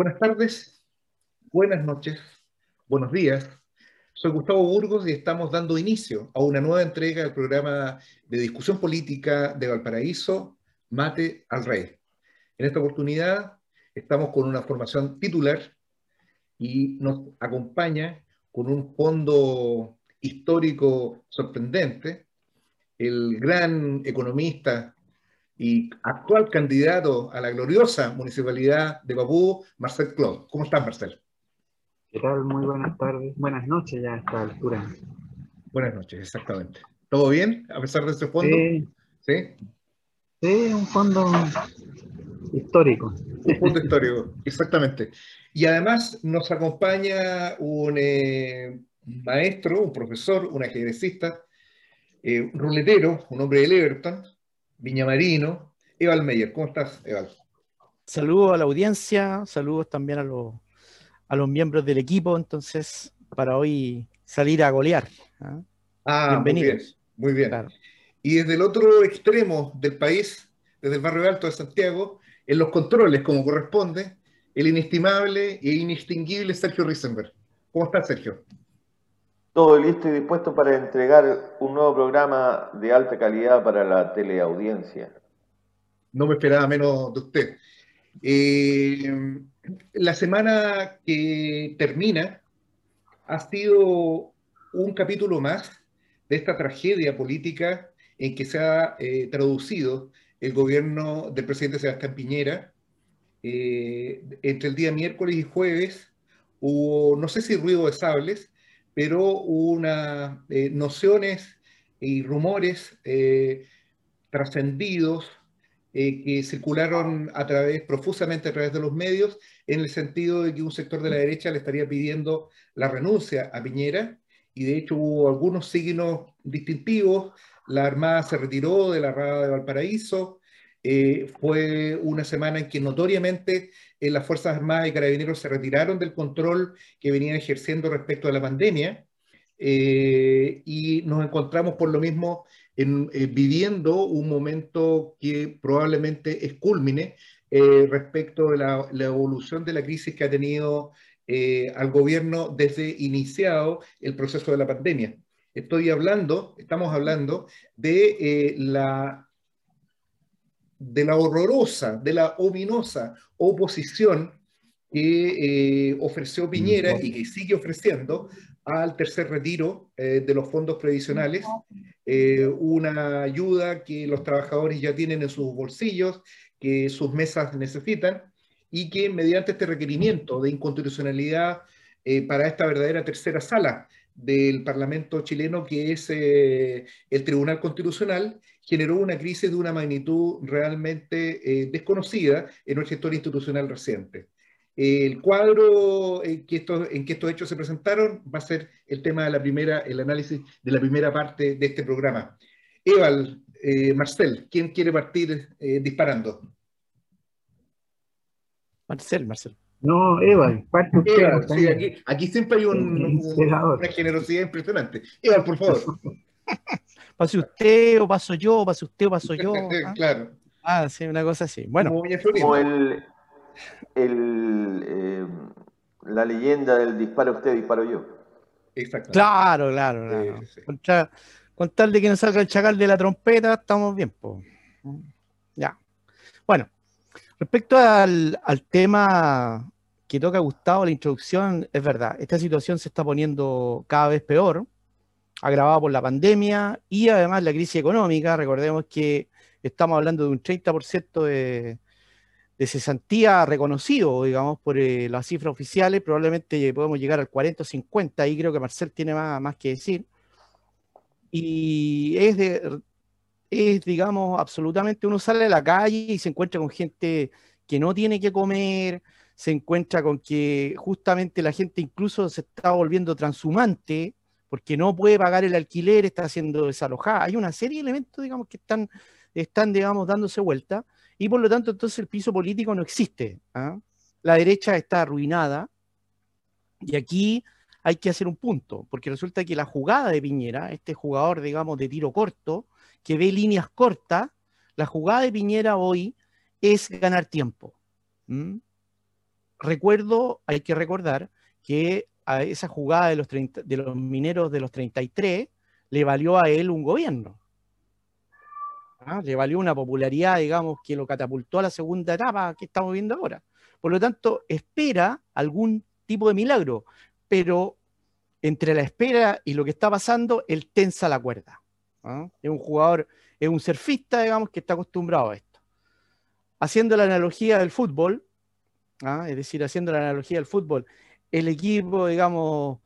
Buenas tardes, buenas noches, buenos días. Soy Gustavo Burgos y estamos dando inicio a una nueva entrega del programa de discusión política de Valparaíso, Mate al Rey. En esta oportunidad estamos con una formación titular y nos acompaña con un fondo histórico sorprendente, el gran economista y actual candidato a la gloriosa municipalidad de Babú, Marcel Claude. ¿Cómo estás, Marcel? ¿Qué tal? Muy buenas tardes. Buenas noches ya a esta altura. Buenas noches, exactamente. ¿Todo bien a pesar de ese fondo? Sí. ¿Sí? Sí, un fondo histórico. Un fondo histórico, exactamente. Y además nos acompaña un eh, maestro, un profesor, un ajedrecista, eh, un ruletero, un hombre del Everton, Viñamarino, Eval Meyer. ¿Cómo estás, Eval? Saludos a la audiencia, saludos también a los, a los miembros del equipo, entonces, para hoy salir a golear. ¿ah? ah Bienvenidos. Muy bien. Y desde el otro extremo del país, desde el barrio alto de Santiago, en los controles, como corresponde, el inestimable e inextinguible Sergio Risenberg. ¿Cómo estás, Sergio? Todo listo y dispuesto para entregar un nuevo programa de alta calidad para la teleaudiencia. No me esperaba menos de usted. Eh, la semana que termina ha sido un capítulo más de esta tragedia política en que se ha eh, traducido el gobierno del presidente Sebastián Piñera. Eh, entre el día miércoles y jueves hubo, no sé si ruido de sables, pero unas eh, nociones y rumores eh, trascendidos eh, que circularon a través, profusamente a través de los medios, en el sentido de que un sector de la derecha le estaría pidiendo la renuncia a Piñera, y de hecho hubo algunos signos distintivos. La Armada se retiró de la Rada de Valparaíso, eh, fue una semana en que notoriamente eh, las Fuerzas Armadas y Carabineros se retiraron del control que venían ejerciendo respecto a la pandemia eh, y nos encontramos por lo mismo en, viviendo un momento que probablemente es culmine respecto de la, la, evolución de la crisis que ha tenido al gobierno desde iniciado el proceso de la pandemia. Estoy hablando, estamos hablando de la de la horrorosa, de la ominosa oposición que eh, ofreció Piñera y que sigue ofreciendo al tercer retiro eh, de los fondos previsionales, eh, una ayuda que los trabajadores ya tienen en sus bolsillos, que sus mesas necesitan, y que mediante este requerimiento de inconstitucionalidad para esta verdadera tercera sala del Parlamento chileno, que es el Tribunal Constitucional, generó una crisis de una magnitud realmente eh, desconocida en nuestra historia institucional reciente. El cuadro en que, estos, en que estos hechos se presentaron va a ser el tema de la primera, el análisis de la primera parte de este programa. Eval, eh, Marcel, ¿quién quiere partir eh, disparando? Marcel, Marcel. No, Eval, parte usted. sí, aquí, aquí, siempre hay un, una generosidad impresionante. Eval, por favor. pase usted o paso yo, pase usted o paso yo. ¿ah? Claro. Ah, sí, una cosa así. Bueno. Como el, el eh, la leyenda del disparo usted, disparo yo. Exacto. Claro, claro, claro. Con, tal de que no salga el chacal de la trompeta, estamos bien. Ya. Bueno, respecto al, al tema que toca Gustavo, la introducción, es verdad, esta situación se está poniendo cada vez peor agravada por la pandemia y además la crisis económica. Recordemos que estamos hablando de un 30% de, de cesantía reconocido, digamos, por eh, las cifras oficiales. Probablemente podemos llegar al 40 o 50, y creo que Marcel tiene más, más que decir. Y es, de, es, digamos, absolutamente uno sale a la calle y se encuentra con gente que no tiene que comer, se encuentra con que justamente la gente incluso se está volviendo transhumante, porque no puede pagar el alquiler, está siendo desalojada. Hay una serie de elementos, digamos, que están, están digamos, dándose vuelta, y por lo tanto, entonces el piso político no existe. ¿ah? La derecha está arruinada, y aquí hay que hacer un punto, porque resulta que la jugada de Piñera, este jugador, digamos, de tiro corto, que ve líneas cortas, la jugada de Piñera hoy es ganar tiempo. recuerdo, hay que recordar que esa jugada de los, de los mineros de los 33 le valió a él un gobierno. ¿ah? Le valió una popularidad, digamos, que lo catapultó a la segunda etapa que estamos viendo ahora. Por lo tanto, espera algún tipo de milagro, pero entre la espera y lo que está pasando, él tensa la cuerda. ¿ah? Es un jugador, es un surfista, digamos, que está acostumbrado a esto. Haciendo la analogía del fútbol, ¿ah? es decir, haciendo la analogía del fútbol, el equipo, digamos,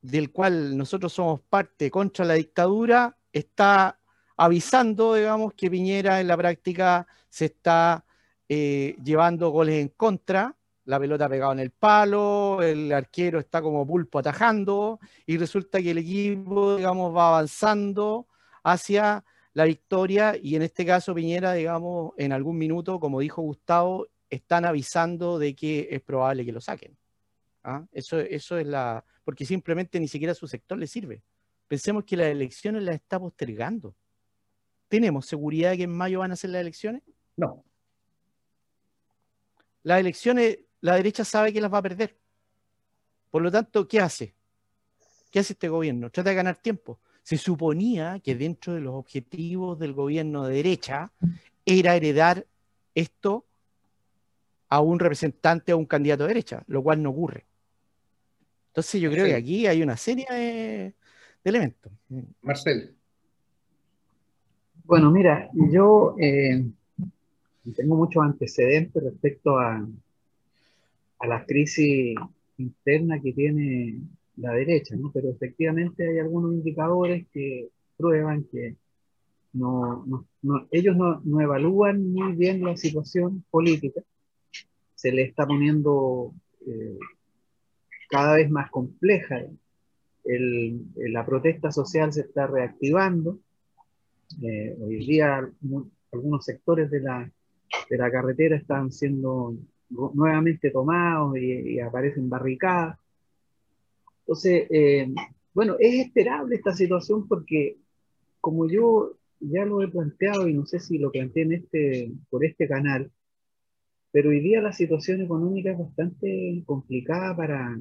del cual nosotros somos parte contra la dictadura, está avisando, digamos, que Piñera en la práctica se está eh, llevando goles en contra, la pelota pegada en el palo, el arquero está como pulpo atajando y resulta que el equipo, digamos, va avanzando hacia la victoria y en este caso Piñera, digamos, en algún minuto, como dijo Gustavo, están avisando de que es probable que lo saquen. ¿Ah? Eso, eso es la... porque simplemente ni siquiera a su sector le sirve. Pensemos que las elecciones las está postergando. ¿Tenemos seguridad de que en mayo van a ser las elecciones? No. Las elecciones, la derecha sabe que las va a perder. Por lo tanto, ¿qué hace? ¿Qué hace este gobierno? Trata de ganar tiempo. Se suponía que dentro de los objetivos del gobierno de derecha era heredar esto a un representante o un candidato de derecha, lo cual no ocurre. Entonces yo creo que aquí hay una serie de, elementos. Marcel. Bueno, mira, yo eh, tengo muchos antecedentes respecto a, a la crisis interna que tiene la derecha, ¿no? pero efectivamente hay algunos indicadores que prueban que no, no, ellos no, no, evalúan muy bien la situación política, se le está poniendo eh, cada vez más compleja, la protesta social se está reactivando, eh, hoy día algunos sectores de la, de la carretera están siendo nuevamente tomados y, aparecen barricadas. Entonces, eh, bueno, es esperable esta situación porque, como yo ya lo he planteado y no sé si lo planteé en este, por este canal, pero hoy día la situación económica es bastante complicada para,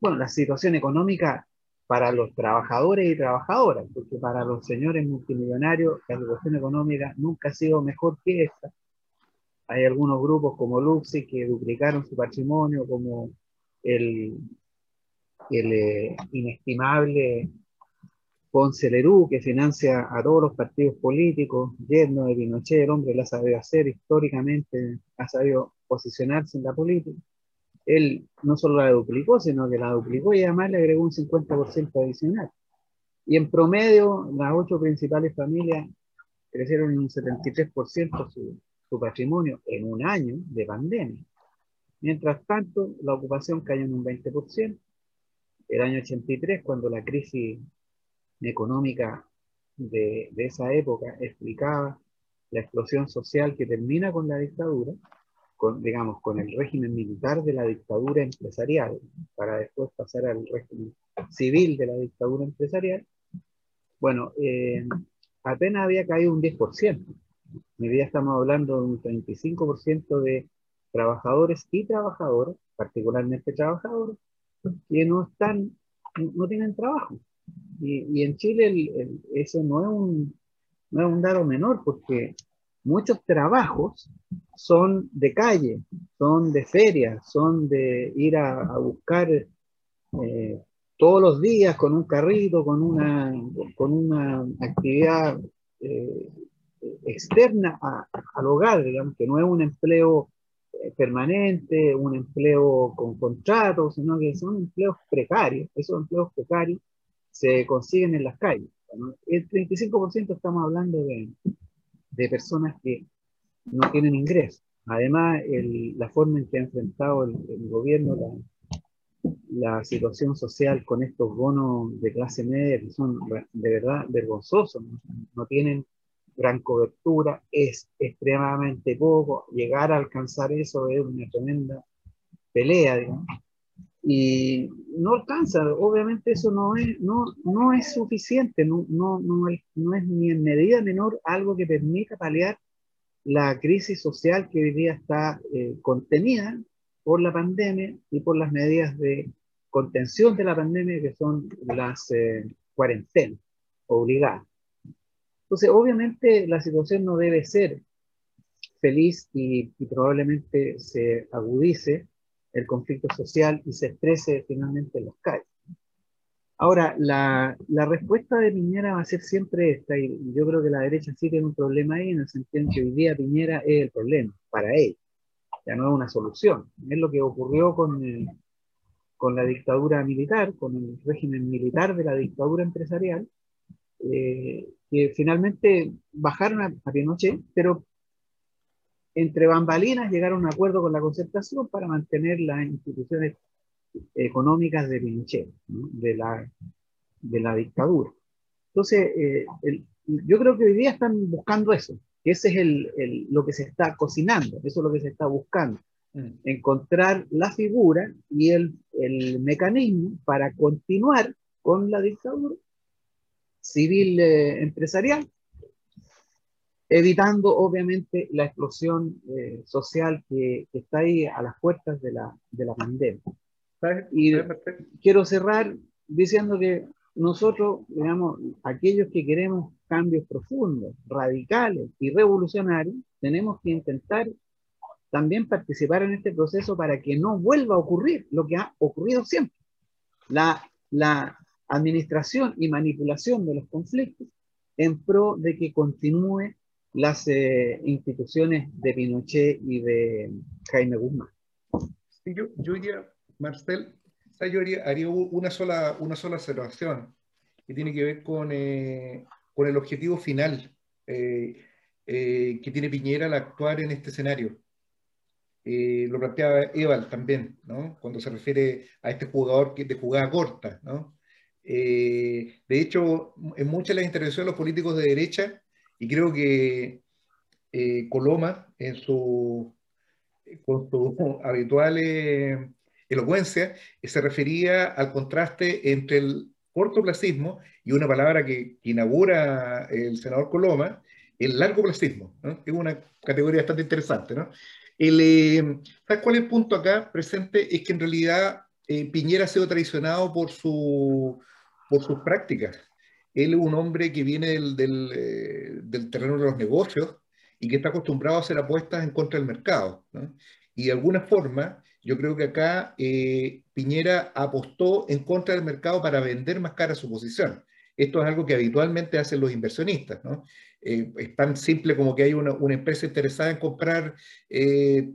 bueno, la situación económica para los trabajadores y trabajadoras, porque para los señores multimillonarios la situación económica nunca ha sido mejor que esta. Hay algunos grupos como Luxi que duplicaron su patrimonio, como el, el eh, inestimable Ponce Lerú, que financia a todos los partidos políticos, yerno de Pinochet, el hombre la sabe hacer históricamente, ha sabido posicionarse en la política él no solo la duplicó, sino que la duplicó y además le agregó un 50% adicional. Y en promedio, las ocho principales familias crecieron en un 73% su, su patrimonio en un año de pandemia. Mientras tanto, la ocupación cayó en un 20%. El año 83, cuando la crisis económica de, esa época explicaba la explosión social que termina con la dictadura, con, digamos, con el régimen militar de la dictadura empresarial, para después pasar al régimen civil de la dictadura empresarial, bueno, eh, apenas había caído un 10%. Hoy día estamos hablando de un 35% de trabajadores y trabajadoras, particularmente trabajadores, que no están, no tienen trabajo. Y, en Chile eso no es, un, no es un dato menor, porque muchos trabajos son de calle, son de feria, son de ir a, buscar eh, todos los días con un carrito, con una, con una actividad eh, externa al hogar, digamos, que no es un empleo eh, permanente, un empleo con contrato, sino que son empleos precarios. Esos empleos precarios se consiguen en las calles. El 35% estamos hablando de, de personas que no tienen ingresos. Además, la forma en que ha enfrentado el, gobierno la, la, situación social con estos bonos de clase media que son de verdad vergonzosos, no, tienen gran cobertura, es extremadamente poco, llegar a alcanzar eso es una tremenda pelea, digamos y no alcanza. Obviamente eso no es, no, no es suficiente, no, no, no, no es ni en medida menor algo que permita paliar la crisis social que hoy día está eh, contenida por la pandemia y por las medidas de contención de la pandemia que son las eh, cuarentenas obligadas. Entonces, obviamente la situación no debe ser feliz y, y probablemente se agudice el conflicto social y se exprese finalmente en los calles. Ahora, la, la, respuesta de Piñera va a ser siempre esta, y yo creo que la derecha sí tiene un problema ahí, en el sentido en que hoy día Piñera es el problema para él, ya no es una solución. Es lo que ocurrió con, con la dictadura militar, con el régimen militar de la dictadura empresarial, eh, que finalmente bajaron a, a Pinochet, pero entre bambalinas llegaron a un acuerdo con la concertación para mantener las instituciones económicas de Pinochet, de, la, de la dictadura. Entonces, eh, yo creo que hoy día están buscando eso, que ese es el, el, lo que se está cocinando, eso es lo que se está buscando, mm. encontrar la figura y el, el, mecanismo para continuar con la dictadura civil eh, empresarial, evitando obviamente la explosión eh, social que, que, está ahí a las puertas de la, de la pandemia. Y quiero cerrar diciendo que nosotros, digamos, aquellos que queremos cambios profundos, radicales y revolucionarios, tenemos que intentar también participar en este proceso para que no vuelva a ocurrir lo que ha ocurrido siempre. La, la administración y manipulación de los conflictos en pro de que continúe las eh, instituciones de Pinochet y de Jaime Guzmán. Sí, yo, yo Marcel, yo haría, una, sola, una sola observación que tiene que ver con, eh, con el objetivo final eh, que tiene Piñera al actuar en este escenario. lo planteaba Eval también, ¿no? cuando se refiere a este jugador que de jugada corta. ¿no? de hecho, en muchas de las intervenciones de los políticos de derecha, y creo que Coloma, en su, con sus habituales elocuencia, se refería al contraste entre el cortoplacismo y una palabra que, inaugura el senador Coloma, el largoplacismo, ¿no? es una categoría bastante interesante. ¿no? Eh, ¿Sabes cuál es el punto acá presente? Es que en realidad eh, Piñera ha sido traicionado por, su, por sus prácticas. Él es un hombre que viene del, del, eh, del, terreno de los negocios y que está acostumbrado a hacer apuestas en contra del mercado. ¿no? Y de alguna forma, yo creo que acá eh, Piñera apostó en contra del mercado para vender más cara su posición. Esto es algo que habitualmente hacen los inversionistas, ¿no? Eh, es tan simple como que hay una, una empresa interesada en comprar eh,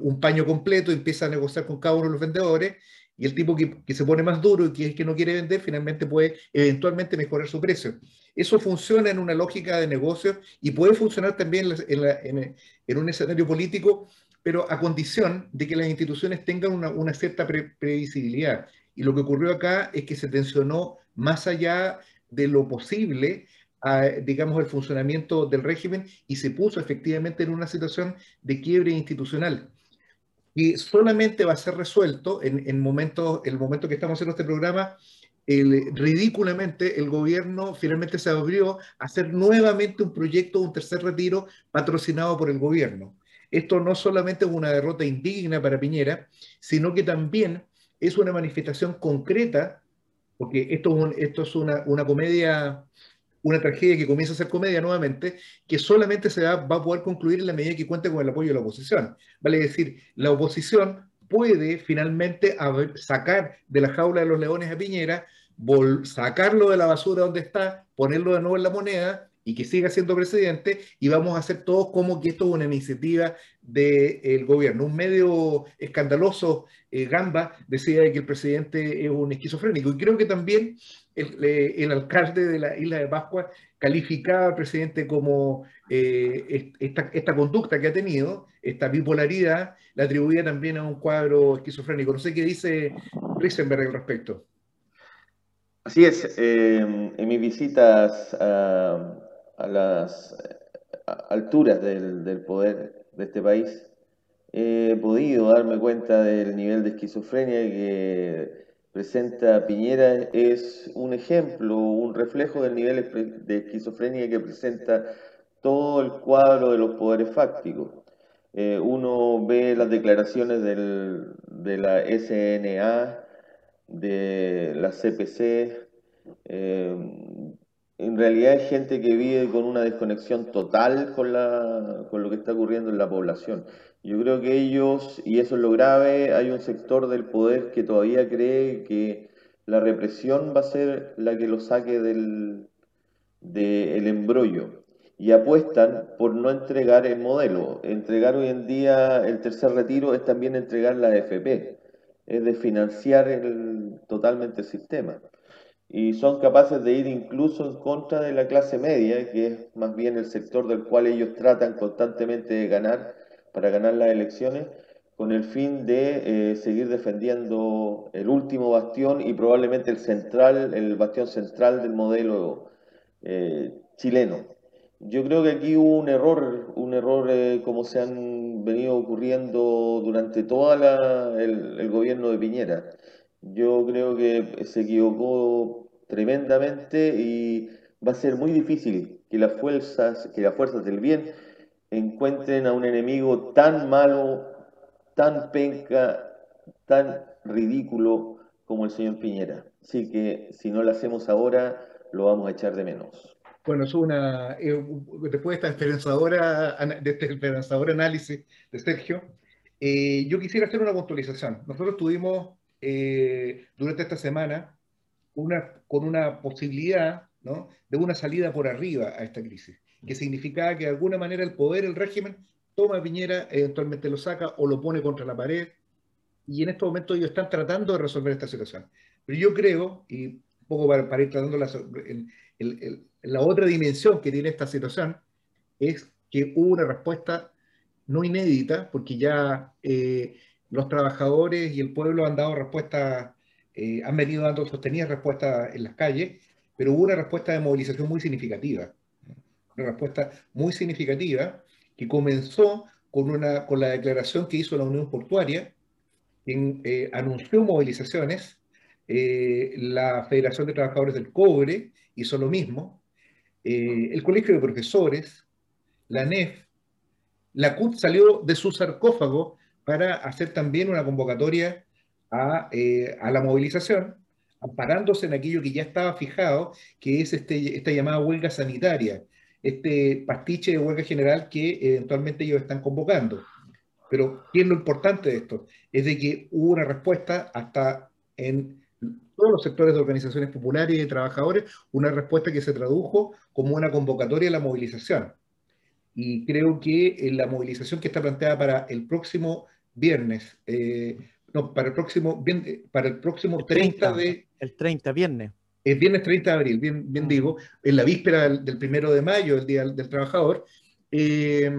un paño completo, empieza a negociar con cada uno de los vendedores y el tipo que, que, se pone más duro y que es que no quiere vender, finalmente puede eventualmente mejorar su precio. Eso funciona en una lógica de negocio y puede funcionar también en, la, en, en un escenario político pero a condición de que las instituciones tengan una, una cierta previsibilidad. Y lo que ocurrió acá es que se tensionó más allá de lo posible, a, digamos, el funcionamiento del régimen y se puso efectivamente en una situación de quiebre institucional. Y solamente va a ser resuelto en, en momentos, el momento que estamos haciendo este programa, el, ridículamente el gobierno finalmente se abrió a hacer nuevamente un proyecto, un tercer retiro patrocinado por el gobierno. Esto no solamente es una derrota indigna para Piñera, sino que también es una manifestación concreta, porque esto es, esto es una, una, comedia, una tragedia que comienza a ser comedia nuevamente, que solamente se va, va a poder concluir en la medida que cuente con el apoyo de la oposición. Vale decir, la oposición puede finalmente sacar de la jaula de los leones a Piñera, sacarlo de la basura donde está, ponerlo de nuevo en la moneda y que siga siendo presidente y vamos a hacer todos como que esto es una iniciativa del gobierno. Un medio escandaloso, eh, Gamba, decía que el presidente es un esquizofrénico y creo que también el, eh, el, alcalde de la isla de Pascua calificaba al presidente como eh, esta, esta, conducta que ha tenido, esta bipolaridad, la atribuía también a un cuadro esquizofrénico. No sé qué dice Risenberg al respecto. Así es, en mis visitas a las alturas del, poder de este país, he podido darme cuenta del nivel de esquizofrenia que presenta Piñera. Es un ejemplo, un reflejo del nivel de esquizofrenia que presenta todo el cuadro de los poderes fácticos. Eh, uno ve las declaraciones de la SNA, de la CPC. Eh, en realidad es gente que vive con una desconexión total con, la, con lo que está ocurriendo en la población. Yo creo que ellos, y eso es lo grave, hay un sector del poder que todavía cree que la represión va a ser la que lo saque del, del embrollo y apuestan por no entregar el modelo. Entregar hoy en día el tercer retiro es también entregar la AFP, es de financiar el, totalmente el sistema. Y son capaces de ir incluso en contra de la clase media, que es más bien el sector del cual ellos tratan constantemente de ganar para ganar las elecciones con el fin de eh, seguir defendiendo el último bastión y probablemente el central, el bastión central del modelo eh, chileno. Yo creo que aquí hubo un error, un error eh, como se han venido ocurriendo durante todo el, el gobierno de Piñera. Yo creo que se equivocó tremendamente y va a ser muy difícil que las fuerzas, que las fuerzas del bien encuentren a un enemigo tan malo, tan penca, tan ridículo como el señor Piñera. Así que si no lo hacemos ahora, lo vamos a echar de menos. Bueno, es una, eh, después de esperanzadora, de este esperanzador análisis de Sergio, eh, yo quisiera hacer una puntualización. Nosotros tuvimos eh, durante esta semana una, con una posibilidad ¿no? de una salida por arriba a esta crisis que significaba que de alguna manera el poder, el régimen, toma a Piñera, eventualmente lo saca o lo pone contra la pared, y en estos momentos ellos están tratando de resolver esta situación. Pero yo creo, y un poco para, ir tratando la, la otra dimensión que tiene esta situación, es que hubo una respuesta no inédita, porque ya eh, los trabajadores y el pueblo han dado respuestas, eh, han venido dando sostenidas respuestas en las calles, pero hubo una respuesta de movilización muy significativa una respuesta muy significativa que comenzó con, una, con la declaración que hizo la Unión Portuaria, quien eh, anunció movilizaciones, eh, la Federación de Trabajadores del Cobre hizo lo mismo, eh, el Colegio de Profesores, la NEF, la CUT salió de su sarcófago para hacer también una convocatoria a, a la movilización, amparándose en aquello que ya estaba fijado, que es este, esta llamada huelga sanitaria, este pastiche de huelga general que eventualmente ellos están convocando. Pero, ¿qué es lo importante de esto? Es de que hubo una respuesta hasta en todos los sectores de organizaciones populares y de trabajadores, una respuesta que se tradujo como una convocatoria a la movilización. Y creo que en la movilización que está planteada para el próximo viernes, eh, no, para el próximo, para el próximo 30 de... El 30, viernes es viernes 30 de abril, bien, bien digo, en la víspera del, primero de mayo, el Día del, Trabajador, eh,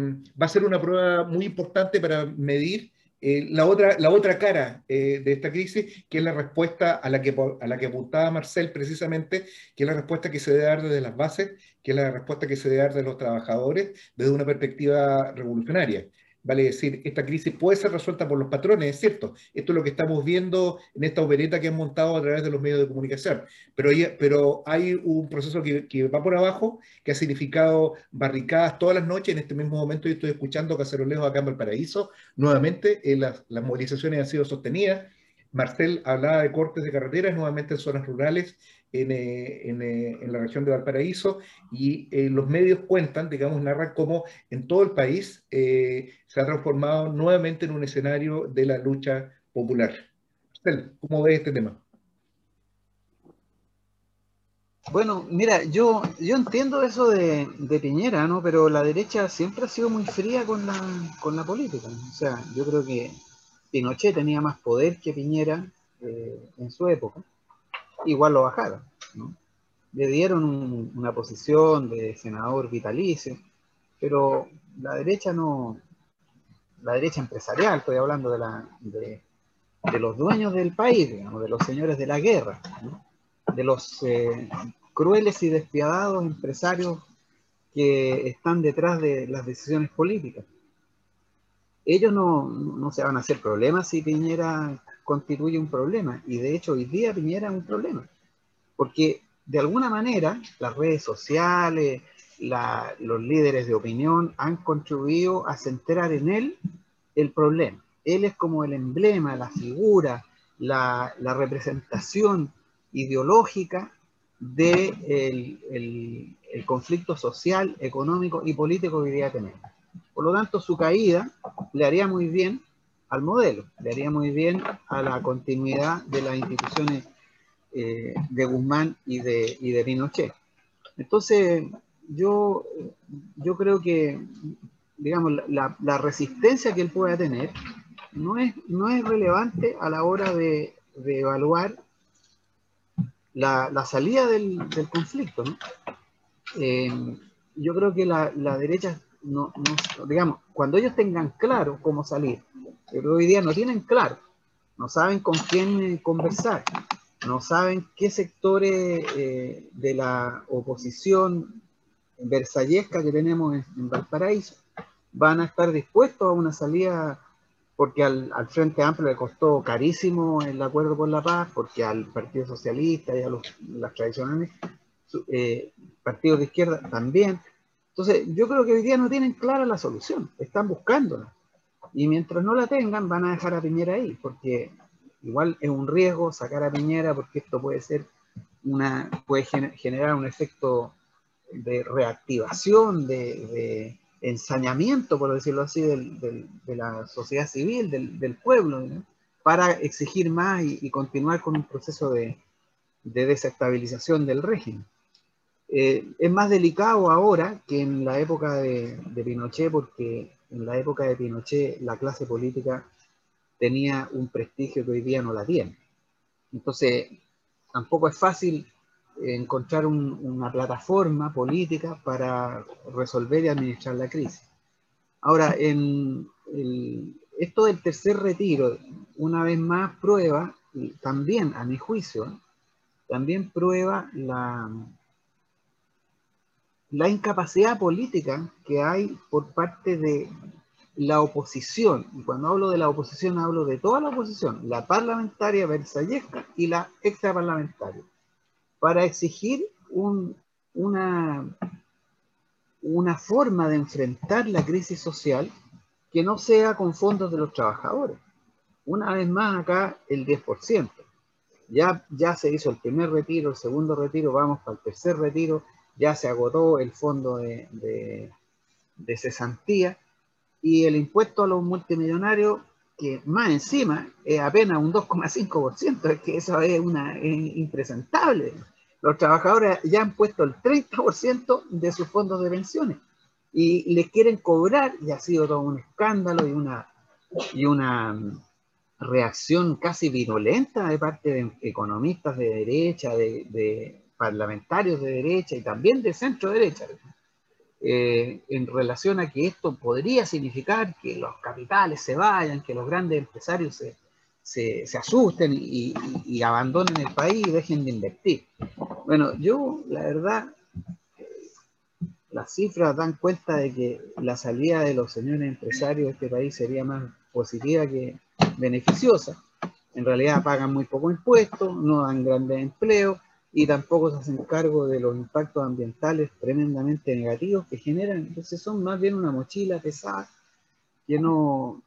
va a ser una prueba muy importante para medir eh, la, otra, la otra cara eh, de esta crisis, que es la respuesta a la, que, a la que apuntaba Marcel precisamente, que es la respuesta que se debe dar desde las bases, que es la respuesta que se debe dar de los trabajadores desde una perspectiva revolucionaria. Vale decir, esta crisis puede ser resuelta por los patrones, es cierto. Esto es lo que estamos viendo en esta opereta que han montado a través de los medios de comunicación. Pero hay, pero hay un proceso que, que va por abajo, que ha significado barricadas todas las noches. En este mismo momento yo estoy escuchando cacerolejos acá en Valparaíso. Nuevamente, eh, las, las movilizaciones han sido sostenidas. Marcel hablaba de cortes de carreteras, nuevamente en zonas rurales, en, eh, eh, la región de Valparaíso y eh, los medios cuentan, digamos, narran cómo en todo el país se ha transformado nuevamente en un escenario de la lucha popular. ¿Cómo ves este tema? Bueno, mira, yo, yo entiendo eso de, de, Piñera, ¿no? Pero la derecha siempre ha sido muy fría con la, con la política. O sea, yo creo que Pinochet tenía más poder que Piñera en su época igual lo bajaron. Le dieron una posición de senador vitalicio, pero la derecha no, la derecha empresarial, estoy hablando de, la, de, los dueños del país, digamos, de los señores de la guerra, de los eh, crueles y despiadados empresarios que están detrás de las decisiones políticas. Ellos no, no se van a hacer problemas si Piñera constituye un problema. Y de hecho hoy día Piñera es un problema. Porque de alguna manera las redes sociales, los líderes de opinión han contribuido a centrar en él el problema. Él es como el emblema, la figura, la, representación ideológica del de el, conflicto social, económico y político que hoy día tenemos. Por lo tanto, su caída le haría muy bien al modelo, le haría muy bien a la continuidad de las instituciones eh, de Guzmán y de, y de Pinochet. Entonces, yo, yo creo que, digamos, la, resistencia que él pueda tener no es, no es relevante a la hora de, evaluar la, la, salida del, del conflicto. Eh, yo creo que la, la derecha, no, digamos, cuando ellos tengan claro cómo salir, pero hoy día no tienen claro, no saben con quién conversar, no saben qué sectores eh, de la oposición versallesca que tenemos en, Valparaíso van a estar dispuestos a una salida porque al, Frente Amplio le costó carísimo el acuerdo por la paz, porque al Partido Socialista y a los las tradicionales eh, partidos de izquierda también. Entonces, yo creo que hoy día no tienen clara la solución, están buscándola. Y mientras no la tengan, van a dejar a Piñera ahí, porque igual es un riesgo sacar a Piñera, porque esto puede ser una, puede generar un efecto de reactivación, de, ensañamiento, por decirlo así, de la sociedad civil, del, pueblo, para exigir más y, continuar con un proceso de, desestabilización del régimen. Eh, es más delicado ahora que en la época de, Pinochet, porque en la época de Pinochet la clase política tenía un prestigio que hoy día no la tiene. Entonces, tampoco es fácil encontrar una plataforma política para resolver y administrar la crisis. Ahora, en esto del tercer retiro, una vez más prueba, también a mi juicio, también prueba la, la incapacidad política que hay por parte de la oposición, y cuando hablo de la oposición hablo de toda la oposición, la parlamentaria versallesca y la extraparlamentaria para exigir una, una forma de enfrentar la crisis social que no sea con fondos de los trabajadores. Una vez más acá el 10%. Ya, ya se hizo el primer retiro, el segundo retiro, vamos para el tercer retiro, ya se agotó el fondo de, de, de cesantía y el impuesto a los multimillonarios, que más encima es apenas un 2,5%, es que eso es, una, es impresentable. Los trabajadores ya han puesto el 30% de sus fondos de pensiones y les quieren cobrar, y ha sido todo un escándalo y una, y una reacción casi violenta de parte de economistas de derecha, de, parlamentarios de derecha y también de centro derecha, eh, en relación a que esto podría significar que los capitales se vayan, que los grandes empresarios se, se, se asusten y, y, abandonen el país y dejen de invertir. Bueno, yo la verdad, las cifras dan cuenta de que la salida de los señores empresarios de este país sería más positiva que beneficiosa. En realidad pagan muy poco impuestos, no dan grandes empleos y tampoco se hacen cargo de los impactos ambientales tremendamente negativos que generan. Entonces son más bien una mochila pesada que no,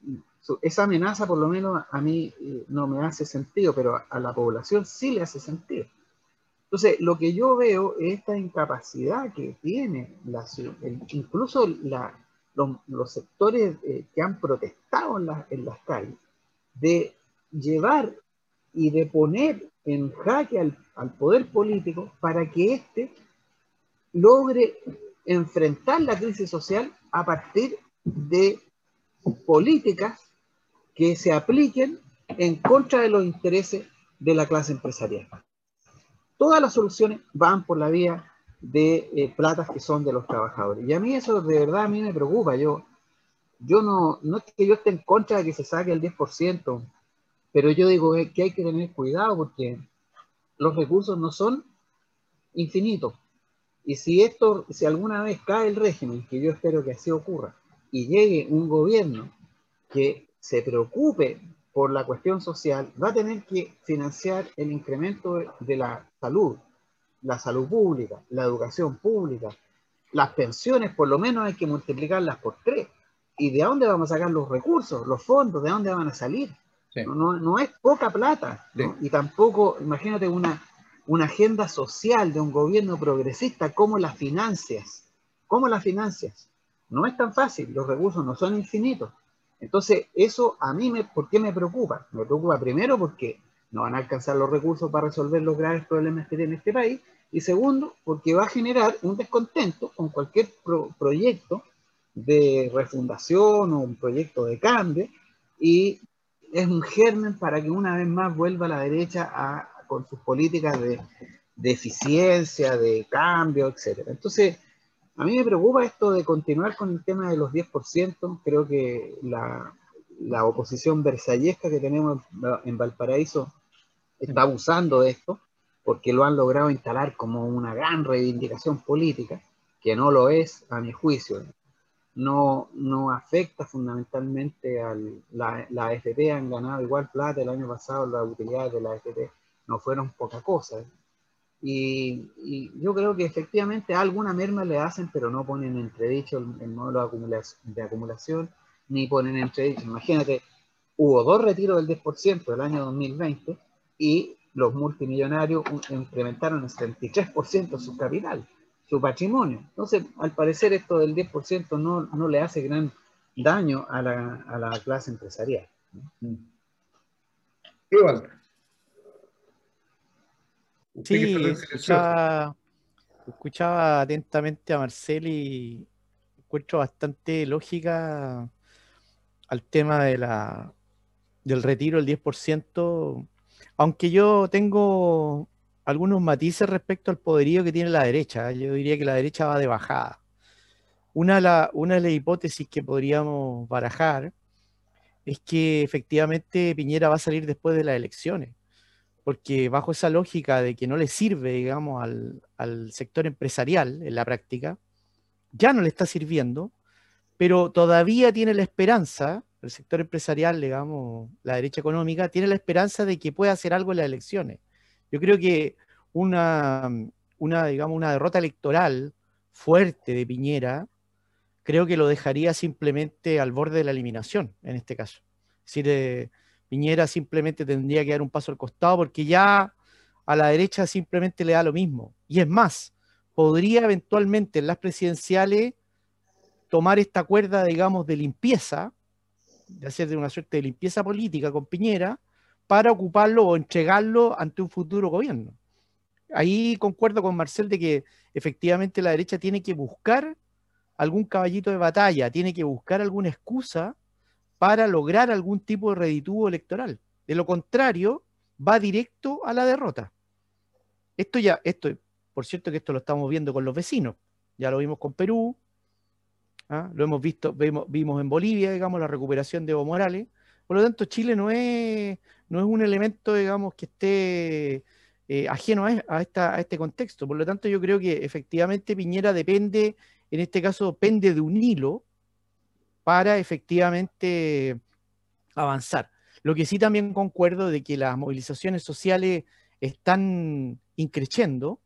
esa amenaza por lo menos a mí eh, no me hace sentido, pero a la población sí le hace sentido. Entonces, lo que yo veo es esta incapacidad que tiene la, incluso los, sectores eh, que han protestado en, las calles, de llevar y de poner en jaque al, al poder político para que éste logre enfrentar la crisis social a partir de políticas que se apliquen en contra de los intereses de la clase empresarial. Todas las soluciones van por la vía de eh, platas que son de los trabajadores. Y a mí eso de verdad a mí me preocupa. Yo, yo no, no es que yo esté en contra de que se saque el 10%, pero yo digo que hay que tener cuidado porque los recursos no son infinitos. Y si esto, si alguna vez cae el régimen, que yo espero que así ocurra, y llegue un gobierno que se preocupe por la cuestión social, va a tener que financiar el incremento de la salud, la salud pública, la educación pública, las pensiones por lo menos hay que multiplicarlas por tres. ¿Y de dónde vamos a sacar los recursos, los fondos? ¿De dónde van a salir? No, no, es poca plata. Y tampoco, imagínate una, una agenda social de un gobierno progresista, ¿cómo las financias? ¿Cómo las financias? No es tan fácil, los recursos no son infinitos. Entonces, eso a mí, me, ¿por qué me preocupa? Me preocupa primero porque no van a alcanzar los recursos para resolver los graves problemas que tiene este país. Y segundo, porque va a generar un descontento con cualquier proyecto de refundación o un proyecto de cambio. Y es un germen para que una vez más vuelva la derecha a, con sus políticas de, eficiencia, de cambio, etc. Entonces, a mí me preocupa esto de continuar con el tema de los 10%. Creo que la, la oposición versallesca que tenemos en Valparaíso está abusando de esto porque lo han logrado instalar como una gran reivindicación política, que no lo es a mi juicio. No, no afecta fundamentalmente a la, la han ganado igual plata el año pasado, las utilidades de la AFP no fueron poca cosa. Y, yo creo que efectivamente alguna merma le hacen, pero no ponen en entredicho el, el modelo de acumulación, ni ponen en entredicho. Imagínate, hubo dos retiros del 10% del año 2020 y los multimillonarios incrementaron el 73% su capital, su patrimonio. Entonces, al parecer esto del 10% no, no le hace gran daño a la, a la clase empresarial. Igual. Sí, escuchaba, escuchaba, atentamente a Marcel y encuentro bastante lógica al tema de la, del retiro del 10%, aunque yo tengo algunos matices respecto al poderío que tiene la derecha. ¿eh? Yo diría que la derecha va de bajada. Una de las hipótesis que podríamos barajar es que efectivamente Piñera va a salir después de las elecciones porque bajo esa lógica de que no le sirve, digamos, al, sector empresarial en la práctica, ya no le está sirviendo, pero todavía tiene la esperanza, el sector empresarial, digamos, la derecha económica, tiene la esperanza de que pueda hacer algo en las elecciones. Yo creo que una, una digamos, una derrota electoral fuerte de Piñera, creo que lo dejaría simplemente al borde de la eliminación, en este caso. Es decir, eh, Piñera simplemente tendría que dar un paso al costado porque ya a la derecha simplemente le da lo mismo. Y es más, podría eventualmente en las presidenciales tomar esta cuerda, digamos, de limpieza, de hacer de una suerte de limpieza política con Piñera, para ocuparlo o entregarlo ante un futuro gobierno. Ahí concuerdo con Marcel de que efectivamente la derecha tiene que buscar algún caballito de batalla, tiene que buscar alguna excusa para lograr algún tipo de redituvo electoral. De lo contrario, va directo a la derrota. Esto ya, esto, por cierto que esto lo estamos viendo con los vecinos. Ya lo vimos con Perú, ¿ah? lo hemos visto, vimos, en Bolivia, digamos, la recuperación de Evo Morales. Por lo tanto, Chile no es, no es un elemento, digamos, que esté eh, ajeno a, a este contexto. Por lo tanto, yo creo que efectivamente Piñera depende, en este caso, depende de un hilo para efectivamente avanzar. Lo que sí también concuerdo de que las movilizaciones sociales están increciendo.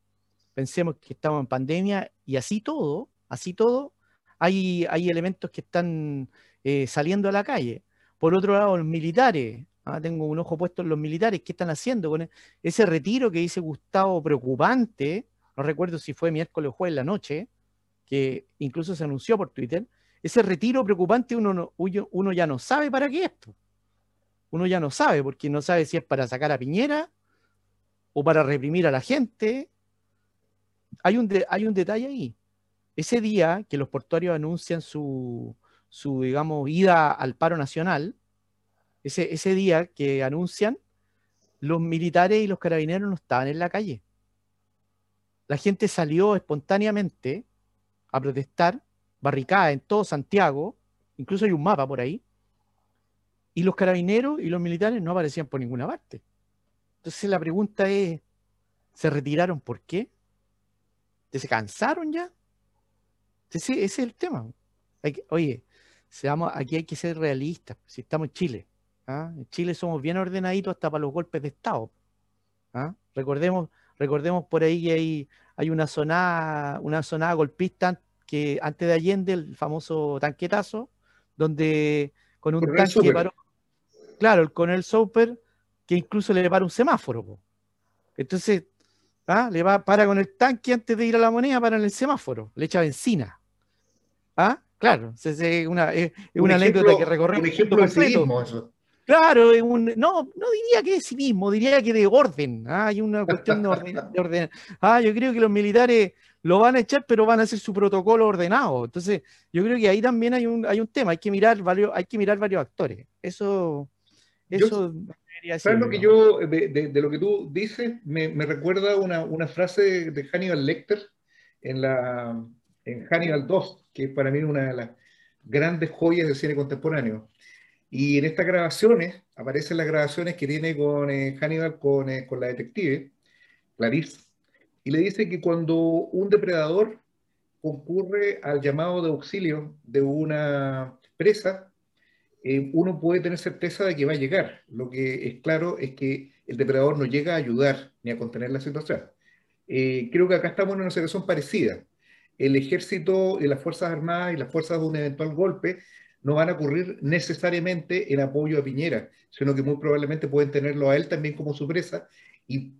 Pensemos que estamos en pandemia y así todo, así todo, hay, hay elementos que están eh, saliendo a la calle. Por otro lado, los militares, ah, tengo un ojo puesto en los militares, ¿qué están haciendo con e-? ese retiro que dice Gustavo preocupante? No recuerdo si fue miércoles o jueves en la noche, que incluso se anunció por Twitter, ese retiro preocupante uno, uno ya no sabe para qué es. Uno ya no sabe, porque no sabe si es para sacar a Piñera o para reprimir a la gente. Hay un, hay un detalle ahí. Ese día que los portuarios anuncian su, su digamos, ida al paro nacional, ese, ese día que anuncian, los militares y los carabineros no estaban en la calle. La gente salió espontáneamente a protestar barricada en todo Santiago, incluso hay un mapa por ahí, y los carabineros y los militares no aparecían por ninguna parte. Entonces la pregunta es, ¿se retiraron por qué? ¿Se cansaron ya? Ese, es el tema. oye, seamos, aquí hay que ser realistas, si estamos en Chile. ¿ah? En Chile somos bien ordenaditos hasta para los golpes de Estado. ¿ah? Recordemos, recordemos por ahí que hay, hay una zona, una zona golpista que antes de Allende, el famoso tanquetazo, donde con un tanque paró, claro, el el Soper, que incluso le para un semáforo. Entonces, ¿ah? le va, para con el tanque antes de ir a la moneda, para en el semáforo, le echa benzina. ¿Ah? Claro, es una, es, una anécdota que recorre un ejemplo de eso. Claro, un, no, no diría que de sí mismo, diría que de orden. ¿ah? Hay una cuestión de orden, Ah, yo creo que los militares lo van a echar, pero van a hacer su protocolo ordenado. Entonces, yo creo que ahí también hay un, hay un tema, hay que mirar varios, hay que mirar varios actores. Eso, eso ¿Sabes lo que yo, de, lo que tú dices, me, recuerda una, una, frase de Hannibal Lecter en, la, en Hannibal 2, que es para mí una de las grandes joyas del cine contemporáneo y en estas grabaciones, aparecen las grabaciones que tiene con eh, Hannibal, con, eh, con, la detective, Clarice, y le dice que cuando un depredador concurre al llamado de auxilio de una presa, eh, uno puede tener certeza de que va a llegar. Lo que es claro es que el depredador no llega a ayudar ni a contener la situación. creo que acá estamos en una situación parecida. El ejército y las Fuerzas Armadas y las fuerzas de un eventual golpe no van a ocurrir necesariamente en apoyo a Piñera, sino que muy probablemente pueden tenerlo a él también como su presa y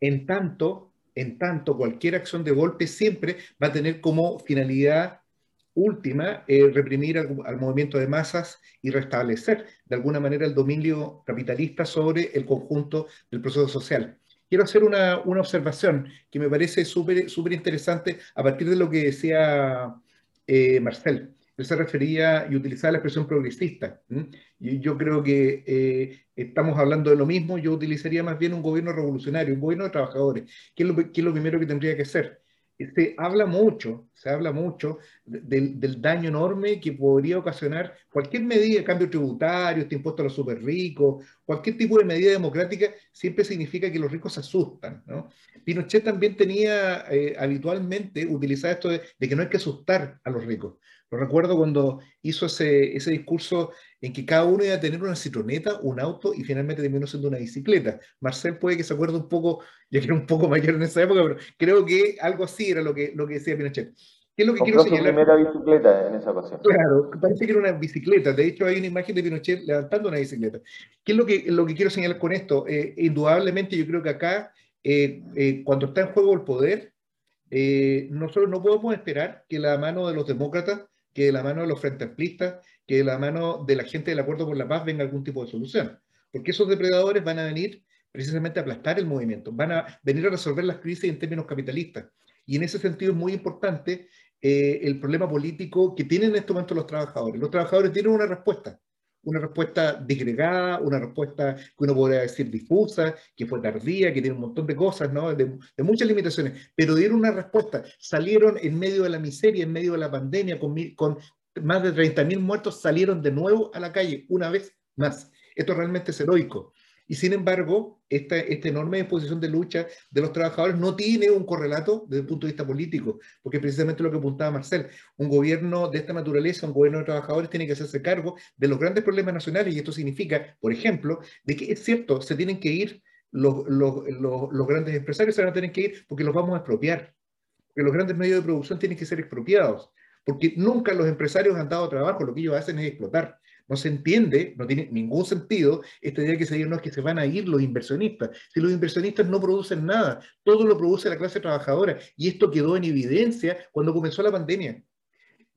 en tanto, en tanto cualquier acción de golpe siempre va a tener como finalidad última eh, reprimir al, movimiento de masas y restablecer de alguna manera el dominio capitalista sobre el conjunto del proceso social. Quiero hacer una, observación que me parece súper interesante a partir de lo que decía eh, Marcel él se refería y utilizaba la expresión progresista. Y yo creo que eh, estamos hablando de lo mismo, yo utilizaría más bien un gobierno revolucionario, un gobierno de trabajadores. ¿Qué es lo, es lo primero que tendría que ser? Se habla mucho, se habla mucho del, daño enorme que podría ocasionar cualquier medida, cambio tributario, este impuesto a los super ricos, cualquier tipo de medida democrática, siempre significa que los ricos se asustan. ¿no? Pinochet también tenía eh, habitualmente utilizado esto de, que no hay que asustar a los ricos. Lo recuerdo cuando hizo ese, ese discurso en que cada uno iba a tener una citroneta, un auto y finalmente terminó siendo una bicicleta. Marcel puede que se acuerde un poco, ya que era un poco mayor en esa época, pero creo que algo así era lo que, lo que decía Pinochet. ¿Qué es lo que quiero señalar? primera bicicleta en esa ocasión. Claro, parece que era una bicicleta. De hecho, hay una imagen de Pinochet levantando una bicicleta. ¿Qué es lo que, lo que quiero señalar con esto? Eh, indudablemente, yo creo que acá, eh, eh, cuando está en juego el poder, nosotros no podemos esperar que la mano de los demócratas, que de la mano de los frente amplistas, que de la mano de la gente del Acuerdo por la Paz venga algún tipo de solución. Porque esos depredadores van a venir precisamente a aplastar el movimiento, van a venir a resolver las crisis en términos capitalistas. Y en ese sentido es muy importante eh, el problema político que tienen en este momento los trabajadores. Los trabajadores tienen una respuesta, una respuesta disgregada, una respuesta que uno podría decir difusa, que fue tardía, que tiene un montón de cosas, ¿no? de, muchas limitaciones, pero dieron una respuesta, salieron en medio de la miseria, en medio de la pandemia, con, con más de 30.000 muertos salieron de nuevo a la calle, una vez más. Esto realmente es heroico. Y sin embargo, esta, esta, enorme disposición de lucha de los trabajadores no tiene un correlato desde el punto de vista político, porque precisamente lo que apuntaba Marcel, un gobierno de esta naturaleza, un gobierno de trabajadores tiene que hacerse cargo de los grandes problemas nacionales y esto significa, por ejemplo, de que es cierto, se tienen que ir los, los, los grandes empresarios, se van a tener que ir porque los vamos a expropiar, porque los grandes medios de producción tienen que ser expropiados porque nunca los empresarios han dado trabajo, lo que ellos hacen es explotar. No se entiende, no tiene ningún sentido esta idea que no que se van a ir los inversionistas. Si los inversionistas no producen nada, todo lo produce la clase trabajadora. Y esto quedó en evidencia cuando comenzó la pandemia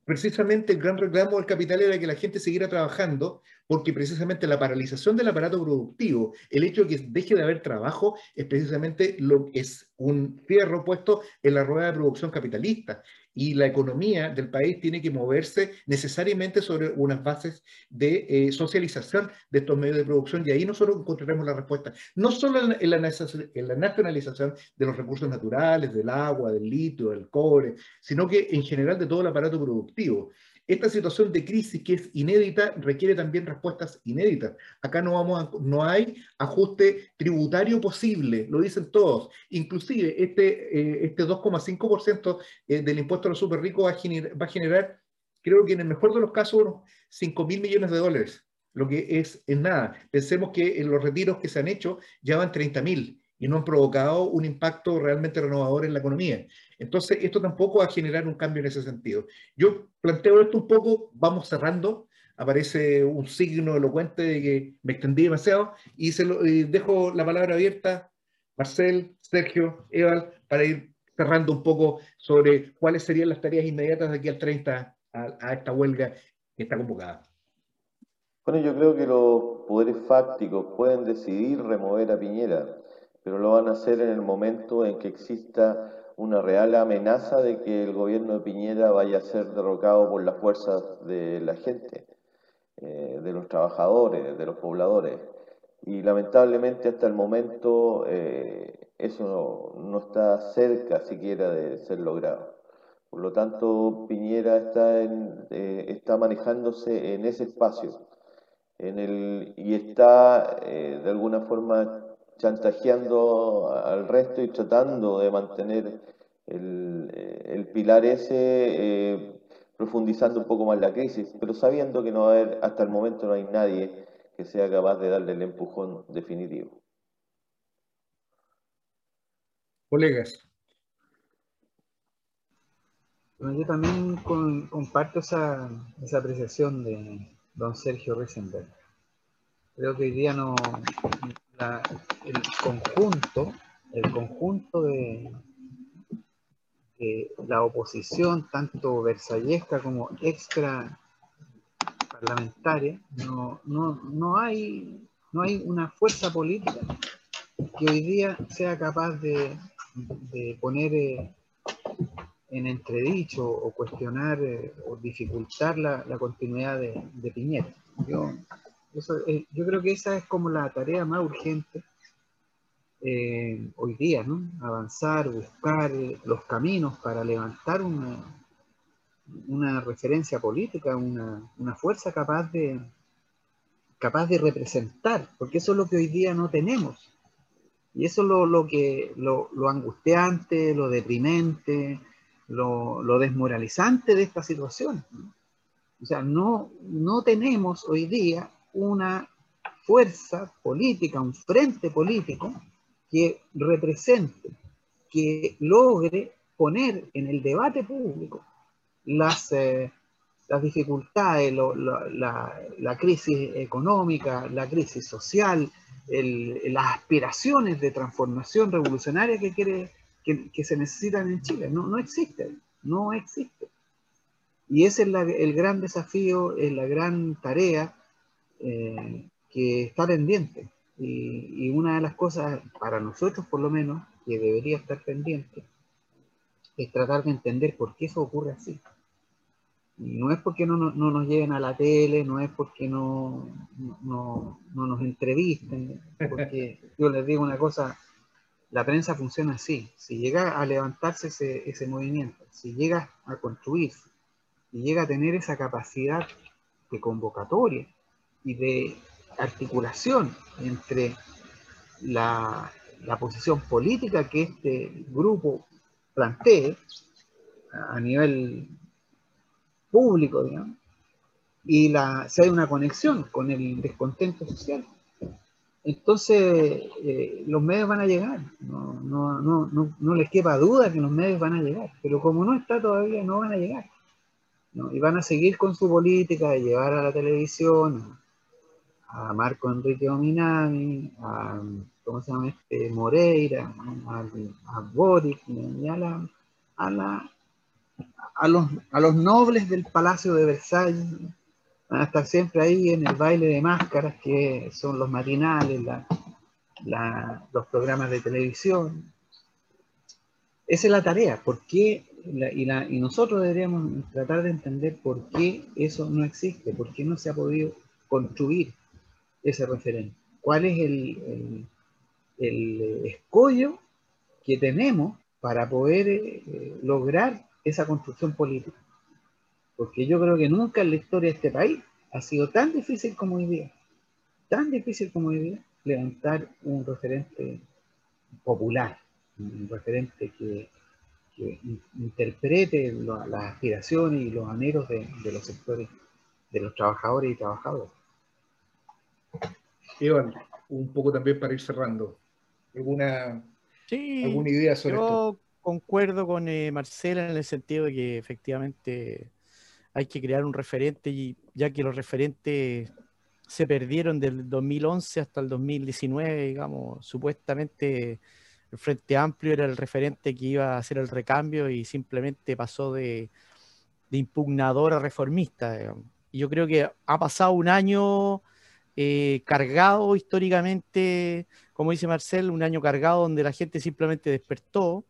precisamente el gran reclamo del capital era que la gente siguiera trabajando, porque precisamente la paralización del aparato productivo, el hecho de que deje de haber trabajo, es precisamente lo que es un fierro puesto en la rueda de producción capitalista. Y la economía del país tiene que moverse necesariamente sobre unas bases de eh, socialización de estos medios de producción, y ahí nosotros encontraremos la respuesta. No solo en la, en la nacionalización de los recursos naturales, del agua, del litio, del cobre, sino que en general de todo el aparato productivo. Esta situación de crisis que es inédita requiere también respuestas inéditas. Acá no, vamos no hay ajuste tributario posible, lo dicen todos. Inclusive este, eh, este 2,5% eh, del impuesto a los super ricos va a, generar, creo que en el mejor de los casos, unos 5 mil millones de dólares, lo que es en nada. Pensemos que en los retiros que se han hecho ya van 30 mil y no han provocado un impacto realmente renovador en la economía. Entonces, esto tampoco va a generar un cambio en ese sentido. Yo planteo esto un poco, vamos cerrando, aparece un signo elocuente de que me extendí demasiado y, dejo la palabra abierta, Marcel, Sergio, Eval, para ir cerrando un poco sobre cuáles serían las tareas inmediatas de aquí al 30 a, a esta huelga que está convocada. Bueno, yo creo que los poderes fácticos pueden decidir remover a Piñera, pero lo van a hacer en el momento en que exista una real amenaza de que el gobierno de Piñera vaya a ser derrocado por las fuerzas de la gente, eh, de los trabajadores, de los pobladores. Y lamentablemente hasta el momento eh, eso no, está cerca siquiera de ser logrado. Por lo tanto, Piñera está, eh, manejándose en ese espacio y está de alguna forma chantajeando al resto y tratando de mantener el, el pilar ese, eh, profundizando un poco más la crisis, pero sabiendo que no va a haber, hasta el momento no hay nadie que sea capaz de darle el empujón definitivo. Colegas. Bueno, yo también comparto esa, esa apreciación de don Sergio Risenberg. Creo que hoy día no, el conjunto, el conjunto de, la oposición, tanto versallesca como extra parlamentaria, no, no, no, hay, no hay una fuerza política que hoy día sea capaz de, de poner eh, en entredicho o cuestionar eh, o dificultar la, la continuidad de, de Piñera. Eh, yo creo que esa es como la tarea más urgente eh, hoy día, ¿no? Avanzar, buscar los caminos para levantar una, una referencia política, una, una, fuerza capaz de, capaz de representar, porque eso es lo que hoy día no tenemos. Y eso es lo, lo que, lo, lo, angustiante, lo deprimente, lo, lo, desmoralizante de esta situación. O sea, no, no tenemos hoy día una fuerza política, un frente político que represente, que logre poner en el debate público las, eh, las dificultades, la, crisis económica, la crisis social, las aspiraciones de transformación revolucionaria que, quiere, que, se necesitan en Chile. No, no existen, no existe. Y ese es el gran desafío, es la gran tarea eh, que está pendiente. Y, una de las cosas, para nosotros por lo menos, que debería estar pendiente, es tratar de entender por qué eso ocurre así. Y no es porque no, no, nos lleven a la tele, no es porque no, no, no nos entrevisten, porque yo les digo una cosa, la prensa funciona así. Si llega a levantarse ese, ese movimiento, si llega a construirse, y llega a tener esa capacidad de convocatoria, y de articulación entre la, posición política que este grupo plantee a nivel público, digamos, y la, si hay una conexión con el descontento social. Entonces, eh, los medios van a llegar, no, no, no, no, les quepa duda que los medios van a llegar, pero como no está todavía, no van a llegar. Y van a seguir con su política de llevar a la televisión, a Marco Enrique Ominami, a, ¿cómo se llama este? Moreira, a, a Boric, y a, la, a, los, a los nobles del Palacio de Versalles. Van a estar siempre ahí en el baile de máscaras, que son los matinales, los programas de televisión. Esa es la tarea. ¿Por qué? y, y nosotros deberíamos tratar de entender por qué eso no existe, por qué no se ha podido construir ese referente? ¿Cuál es el, el, escollo que tenemos para poder eh, lograr esa construcción política? Porque yo creo que nunca en la historia de este país ha sido tan difícil como hoy día, tan difícil como hoy día, levantar un referente popular, un referente que, interprete las aspiraciones y los anhelos de los sectores, de los trabajadores y trabajadoras. Iván, un poco también para ir cerrando. alguna, alguna idea sobre yo concuerdo con eh, Marcela en el sentido de que efectivamente hay que crear un referente, y ya que los referentes se perdieron del 2011 hasta el 2019, digamos, supuestamente el Frente Amplio era el referente que iba a hacer el recambio y simplemente pasó de, de impugnador a reformista. Y yo creo que ha pasado un año eh, cargado históricamente, como dice Marcel, un año cargado donde la gente simplemente despertó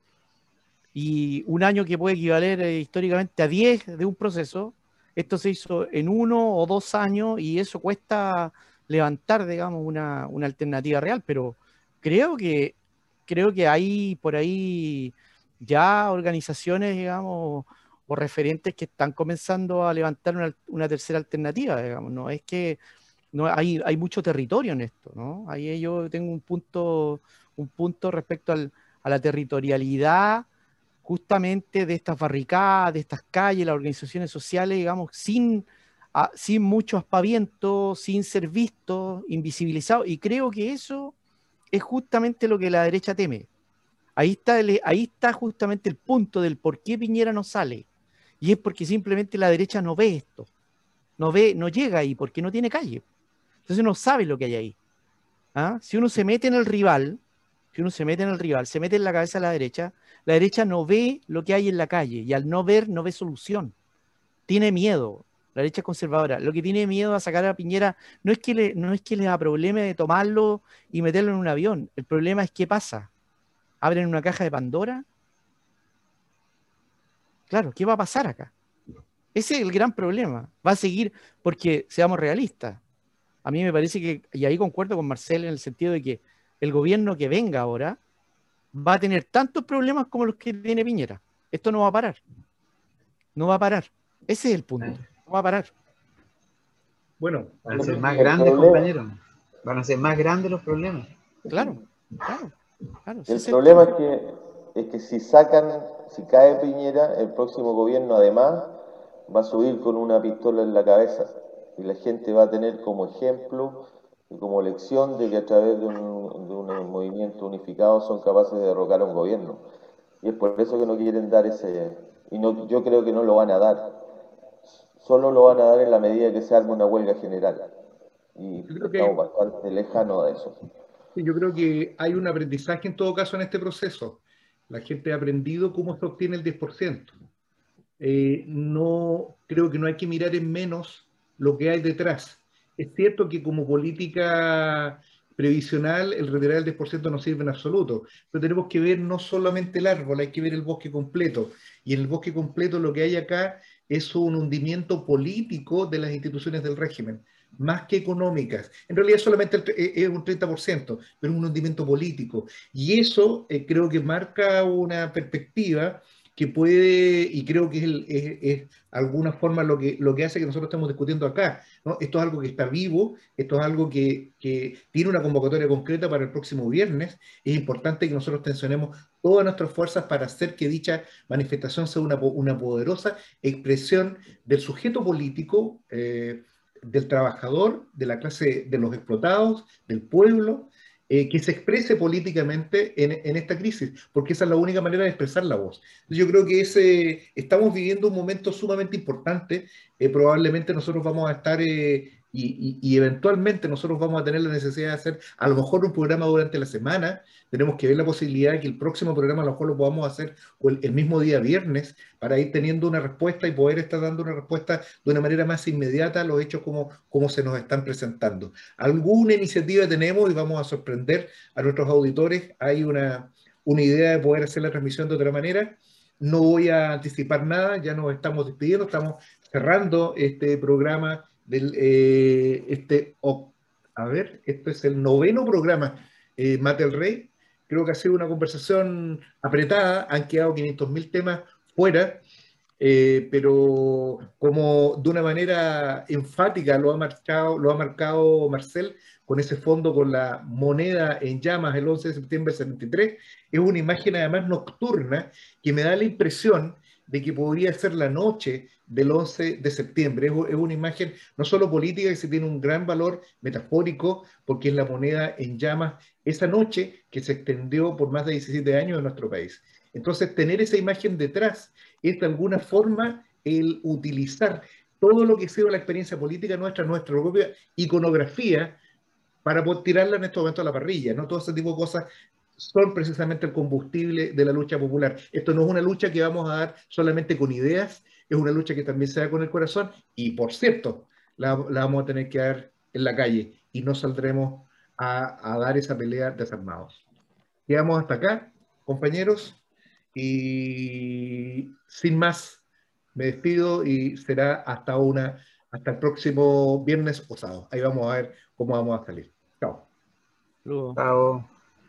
y un año que puede equivaler eh, históricamente a 10 de un proceso. Esto se hizo en uno o dos años y eso cuesta levantar, digamos, una, una alternativa real, pero creo que creo que hay por ahí ya organizaciones, digamos, o referentes que están comenzando a levantar una, tercera alternativa, digamos, ¿no? Es que no, hay, hay mucho territorio en esto, ¿no? Ahí yo tengo un punto, un punto respecto a la territorialidad justamente de estas barricadas, de estas calles, las organizaciones sociales, digamos, sin, sin mucho aspaviento, sin ser vistos, invisibilizados, y creo que eso es justamente lo que la derecha teme. Ahí está, ahí está justamente el punto del por qué Piñera no sale. Y es porque simplemente la derecha no ve esto. No ve, no llega ahí porque no tiene calle. Entonces no sabe lo que hay ahí. ¿Ah? Si uno se mete en el rival, si uno se mete en el rival, se mete en la cabeza de la derecha, la derecha no ve lo que hay en la calle y al no ver no ve solución. Tiene miedo. La derecha conservadora. Lo que tiene miedo a sacar a Piñera no es que le, no es que le da problema de tomarlo y meterlo en un avión. El problema es qué pasa. Abren una caja de Pandora Claro, ¿qué va a pasar acá? Ese es el gran problema. Va a seguir, porque seamos realistas. A mí me parece que, y ahí concuerdo con Marcel en el sentido de que el gobierno que venga ahora va a tener tantos problemas como los que tiene Piñera. Esto no va a parar. No va a parar. Ese es el punto. No va a parar. Bueno, van a ser más grandes, compañeros. Van a ser más grandes los problemas. Claro, claro. claro el problema es que, es que si sacan si cae Piñera, el próximo gobierno además va a subir con una pistola en la cabeza y la gente va a tener como ejemplo y como lección de que a través de un, de un movimiento unificado son capaces de derrocar a un gobierno. Y es por eso que no quieren dar ese... Y no, yo creo que no lo van a dar. Solo lo van a dar en la medida que se arme una huelga general. Y estamos bastante lejanos de eso. Yo creo que hay un aprendizaje en todo caso en este proceso. La gente ha aprendido cómo se obtiene el 10%. Eh, no, creo que no hay que mirar en menos lo que hay detrás. Es cierto que como política previsional el retirar el 10% no sirve en absoluto, pero tenemos que ver no solamente el árbol, hay que ver el bosque completo. Y en el bosque completo lo que hay acá es un hundimiento político de las instituciones del régimen más que económicas. En realidad solamente eh, es un 30%, pero un hundimiento político. Y eso eh, creo que marca una perspectiva que puede, y creo que es, alguna forma lo que, lo que hace que nosotros estemos discutiendo acá. ¿no? Esto es algo que está vivo, esto es algo que, que, tiene una convocatoria concreta para el próximo viernes. Es importante que nosotros tensionemos todas nuestras fuerzas para hacer que dicha manifestación sea una, una poderosa expresión del sujeto político. Eh, del trabajador, de la clase de los explotados, del pueblo, eh, que se exprese políticamente en, esta crisis, porque esa es la única manera de expresar la voz. Yo creo que ese, estamos viviendo un momento sumamente importante, eh, probablemente nosotros vamos a estar eh, y, eventualmente nosotros vamos a tener la necesidad de hacer a lo mejor un programa durante la semana. Tenemos que ver la posibilidad de que el próximo programa a lo mejor lo podamos hacer el, mismo día viernes para ir teniendo una respuesta y poder estar dando una respuesta de una manera más inmediata a los hechos como, como se nos están presentando. Alguna iniciativa tenemos y vamos a sorprender a nuestros auditores. Hay una, una idea de poder hacer la transmisión de otra manera. No voy a anticipar nada, ya nos estamos despidiendo, estamos cerrando este programa del, eh, este, a ver, esto es el noveno programa, eh, Mate el Rey. Creo que ha sido una conversación apretada, han quedado 500.000 temas fuera, eh, pero como de una manera enfática lo ha, marcado, lo ha marcado Marcel con ese fondo con la moneda en llamas el 11 de septiembre del 73, es una imagen además nocturna que me da la impresión de que podría ser la noche del 11 de septiembre. Es, una imagen no solo política, que se tiene un gran valor metafórico, porque es la moneda en llamas, esa noche que se extendió por más de 17 años en nuestro país. Entonces, tener esa imagen detrás es de alguna forma el utilizar todo lo que sido la experiencia política nuestra, nuestra propia iconografía, para tirarla en este momento a la parrilla, ¿no? Todo ese tipo de cosas son precisamente el combustible de la lucha popular. Esto no es una lucha que vamos a dar solamente con ideas, es una lucha que también se da con el corazón y, por cierto, la, vamos a tener que dar en la calle y no saldremos a, a dar esa pelea desarmados. Quedamos hasta acá, compañeros, y sin más, me despido y será hasta una, hasta el próximo viernes o sábado. Ahí vamos a ver cómo vamos a salir.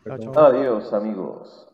Chao. Chao. Adiós, amigos.